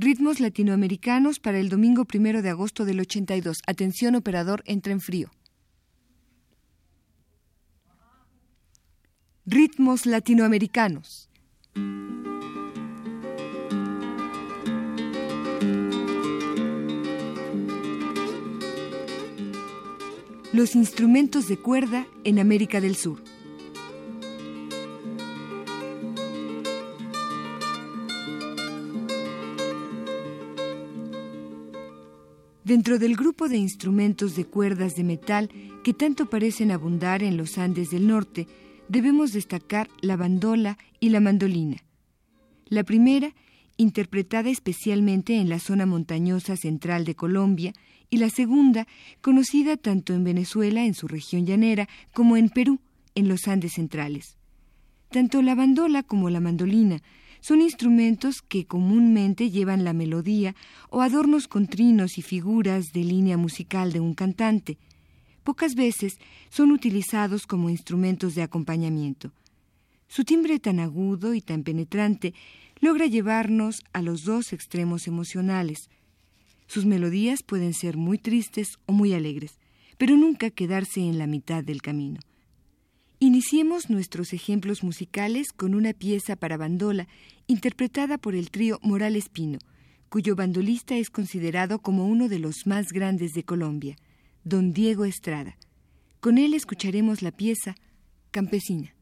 Ritmos latinoamericanos para el domingo primero de agosto del 82. Atención, operador, entra en frío. Ritmos latinoamericanos. Los instrumentos de cuerda en América del Sur. Dentro del grupo de instrumentos de cuerdas de metal que tanto parecen abundar en los Andes del norte, debemos destacar la bandola y la mandolina. La primera, interpretada especialmente en la zona montañosa central de Colombia, y la segunda, conocida tanto en Venezuela, en su región llanera, como en Perú, en los Andes centrales. Tanto la bandola como la mandolina son instrumentos que comúnmente llevan la melodía o adornos con trinos y figuras de línea musical de un cantante. Pocas veces son utilizados como instrumentos de acompañamiento. Su timbre tan agudo y tan penetrante logra llevarnos a los dos extremos emocionales. Sus melodías pueden ser muy tristes o muy alegres, pero nunca quedarse en la mitad del camino. Iniciemos nuestros ejemplos musicales con una pieza para bandola interpretada por el trío Morales Pino, cuyo bandolista es considerado como uno de los más grandes de Colombia, don Diego Estrada. Con él escucharemos la pieza Campesina.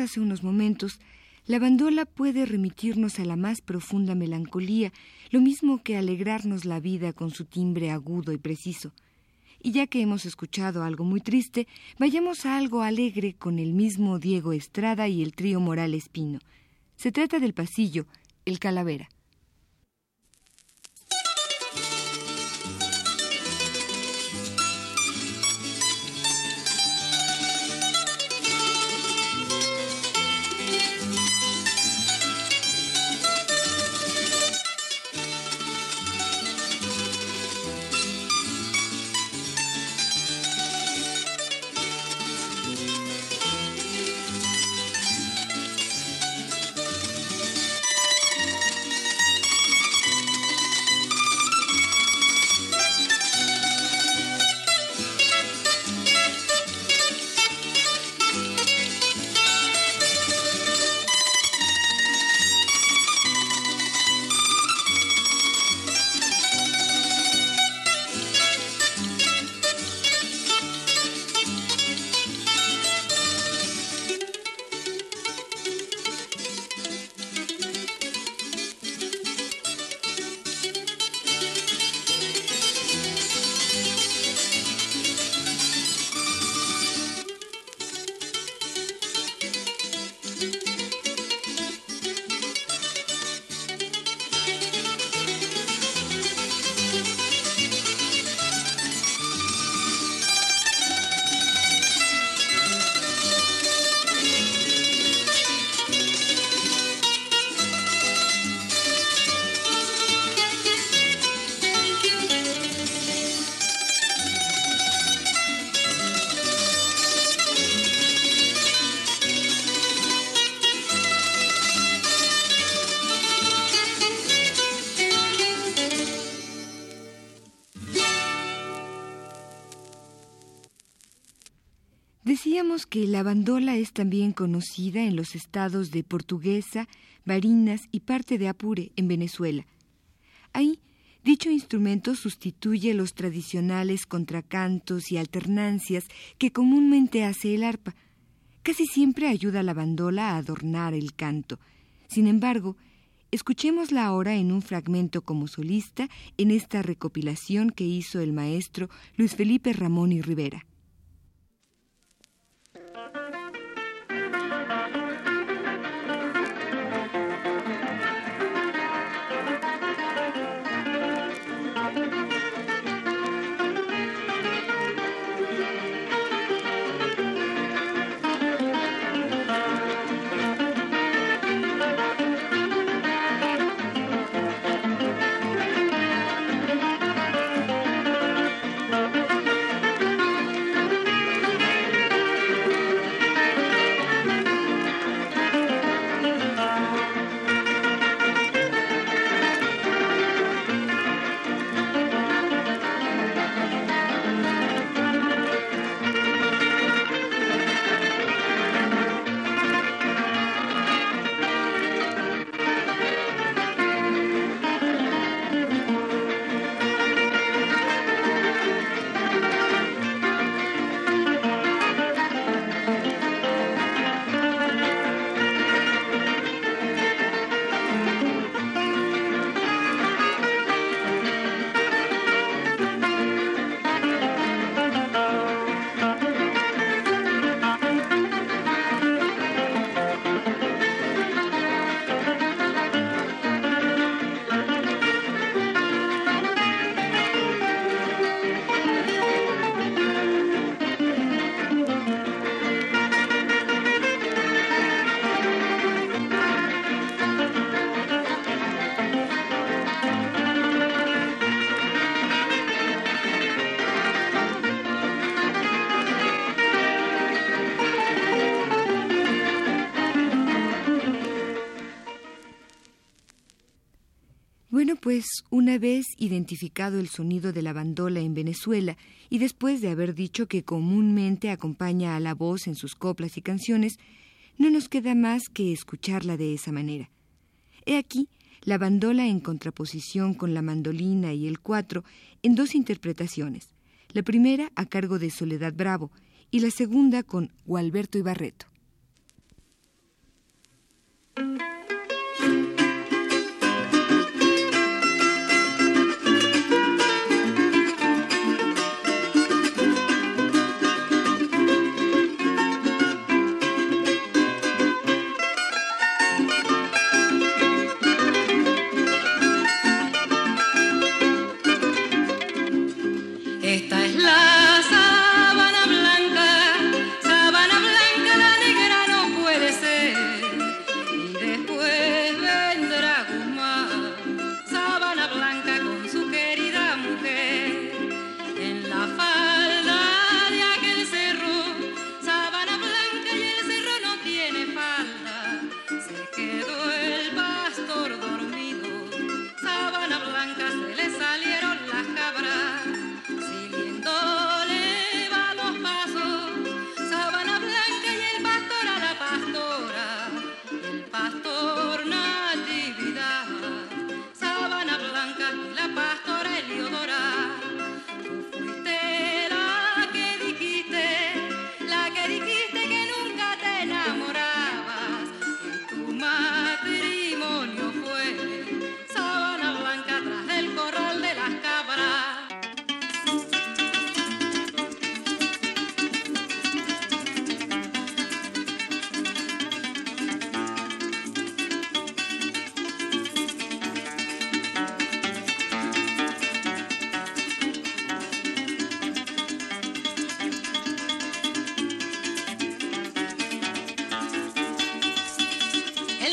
Hace unos momentos, la bandola puede remitirnos a la más profunda melancolía, lo mismo que alegrarnos la vida con su timbre agudo y preciso. Y ya que hemos escuchado algo muy triste, vayamos a algo alegre con el mismo Diego Estrada y el trío Moral Espino. Se trata del pasillo, el calavera. Que la bandola es también conocida en los estados de Portuguesa, Barinas y parte de Apure, en Venezuela. Ahí, dicho instrumento sustituye los tradicionales contracantos y alternancias que comúnmente hace el arpa. Casi siempre ayuda la bandola a adornar el canto. Sin embargo, escuchémosla ahora en un fragmento como solista en esta recopilación que hizo el maestro Luis Felipe Ramón y Rivera. Una vez identificado el sonido de la bandola en Venezuela y después de haber dicho que comúnmente acompaña a la voz en sus coplas y canciones, no nos queda más que escucharla de esa manera. He aquí la bandola en contraposición con la mandolina y el cuatro en dos interpretaciones, la primera a cargo de Soledad Bravo y la segunda con Gualberto Ibarreto.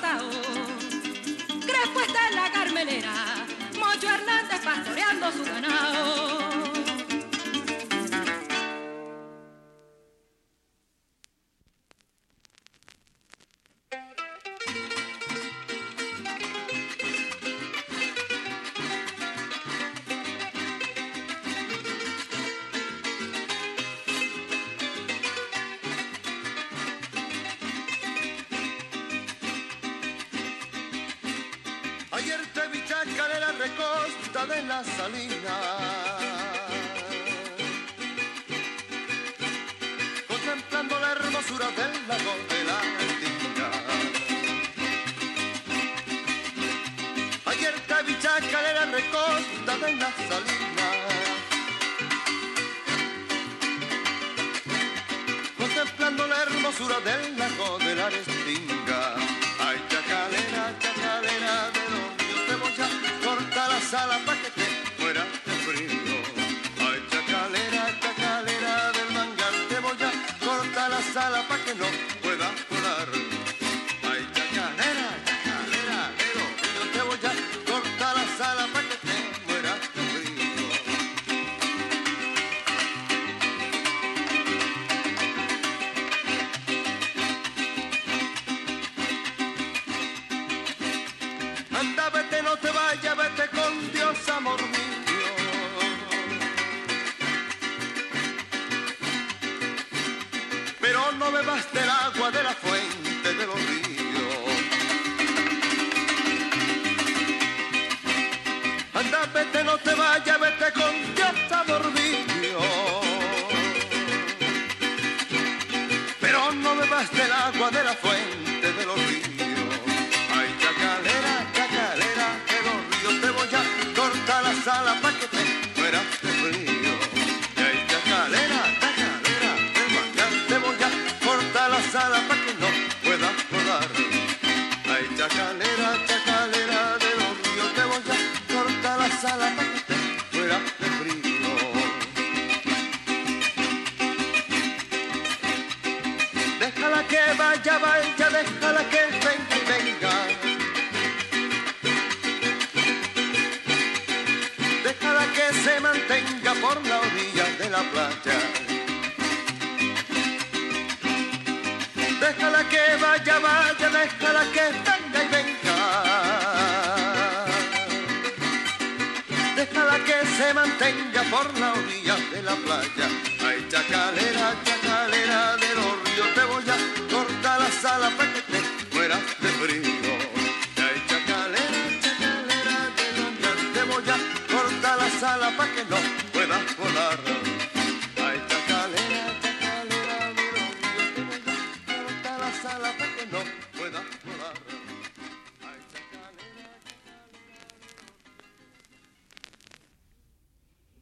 Tao. Crespo está en la Carmelera, Mocho Hernández pastoreando su ganado. Recosta de la salina. Contemplando la hermosura del no bebas del agua de la fuente de los ríos. Anda, vete, no te vayas, déjala que venga y venga. Déjala que se mantenga por la orilla de la playa. Déjala que vaya, vaya, déjala que venga y venga. se mantenga por la orilla de la playa. Ay, chacalera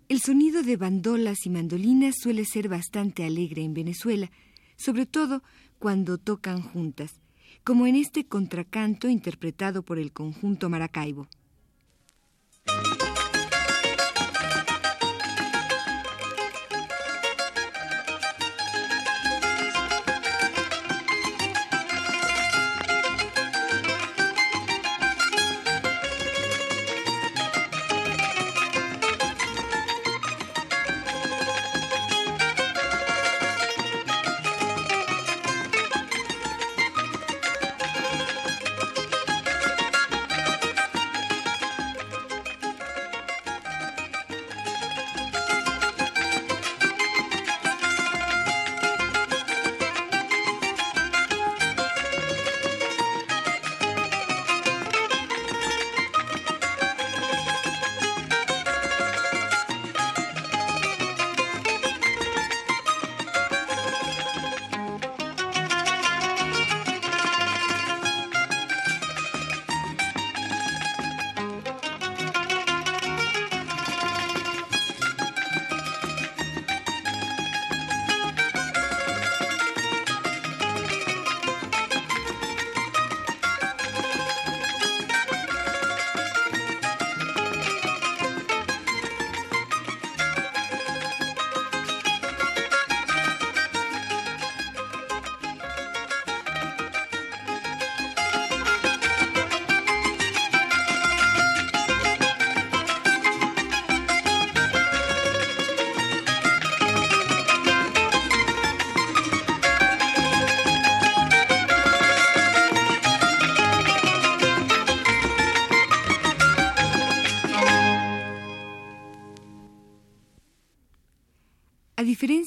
El sonido de bandolas y mandolinas suele ser bastante alegre en Venezuela, sobre todo cuando tocan juntas, como en este contracanto interpretado por el conjunto Maracaibo.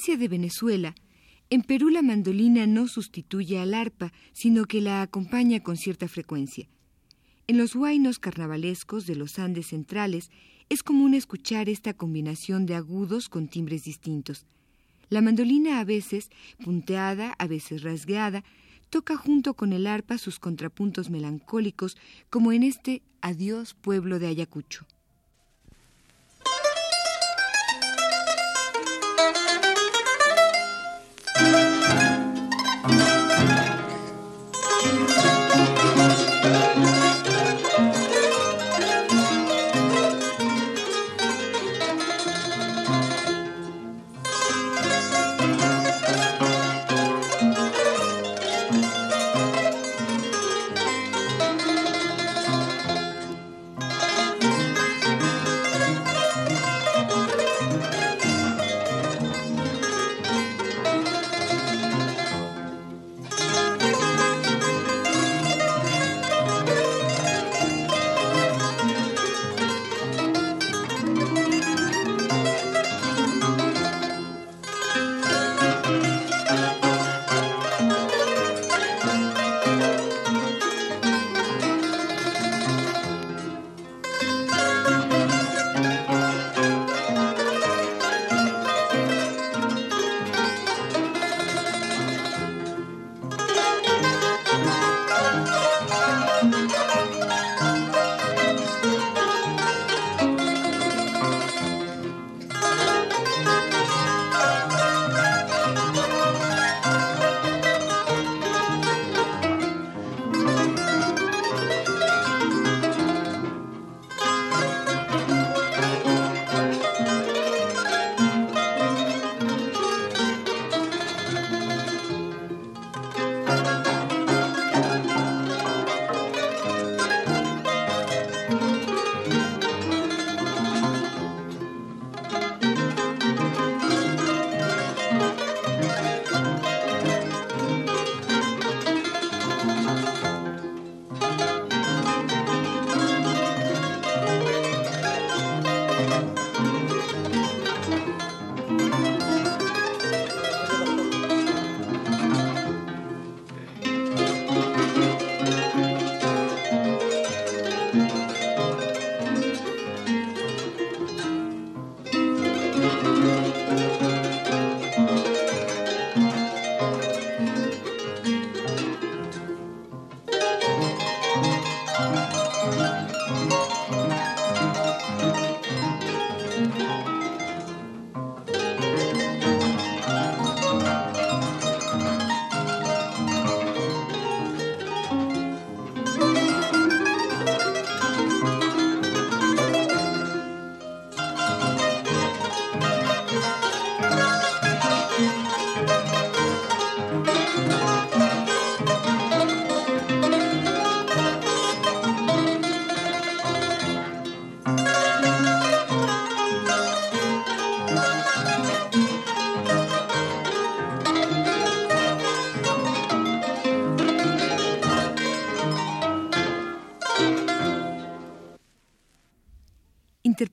Diferencia de Venezuela, en Perú la mandolina no sustituye al arpa, sino que la acompaña con cierta frecuencia. En los huaynos carnavalescos de los Andes centrales es común escuchar esta combinación de agudos con timbres distintos. La mandolina a veces punteada, a veces rasgueada, toca junto con el arpa sus contrapuntos melancólicos, como en este Adiós pueblo de Ayacucho.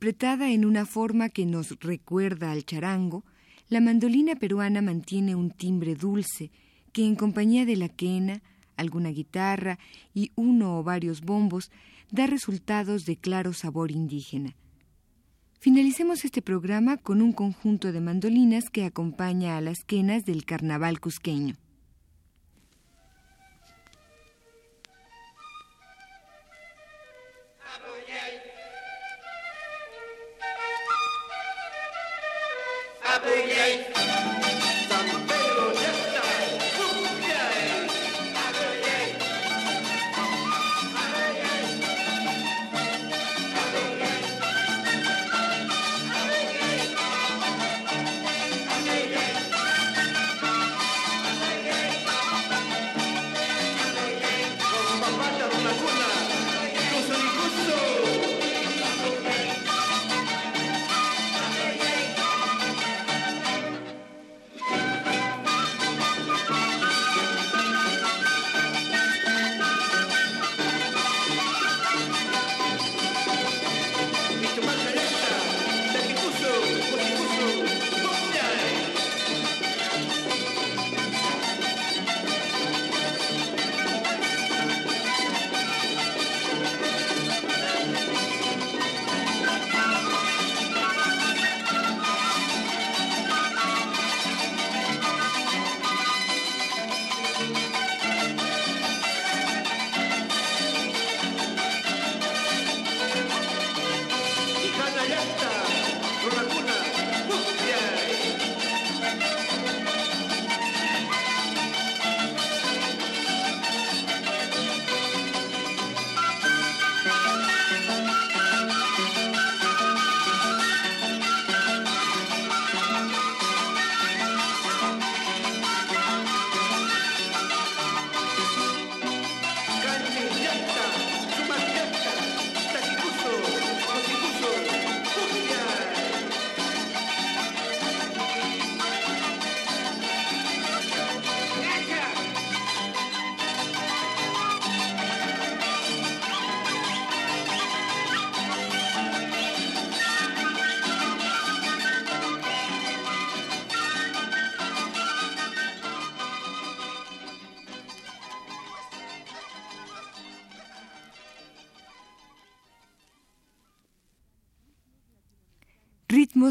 Interpretada en una forma que nos recuerda al charango, la mandolina peruana mantiene un timbre dulce que en compañía de la quena, alguna guitarra y uno o varios bombos da resultados de claro sabor indígena. Finalicemos este programa con un conjunto de mandolinas que acompaña a las quenas del carnaval cusqueño.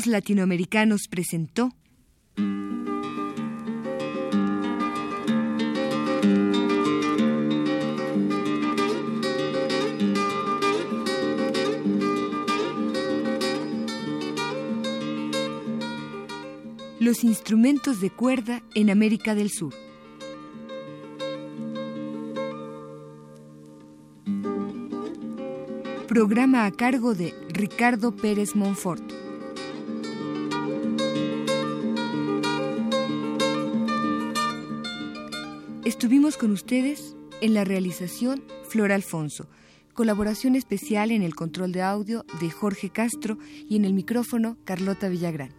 Latinoamericanos presentó Los instrumentos de cuerda en América del Sur. Programa a cargo de Ricardo Pérez Monfort. Estuvimos con ustedes en la realización Flor Alfonso, colaboración especial en el control de audio de Jorge Castro y en el micrófono Carlota Villagrán.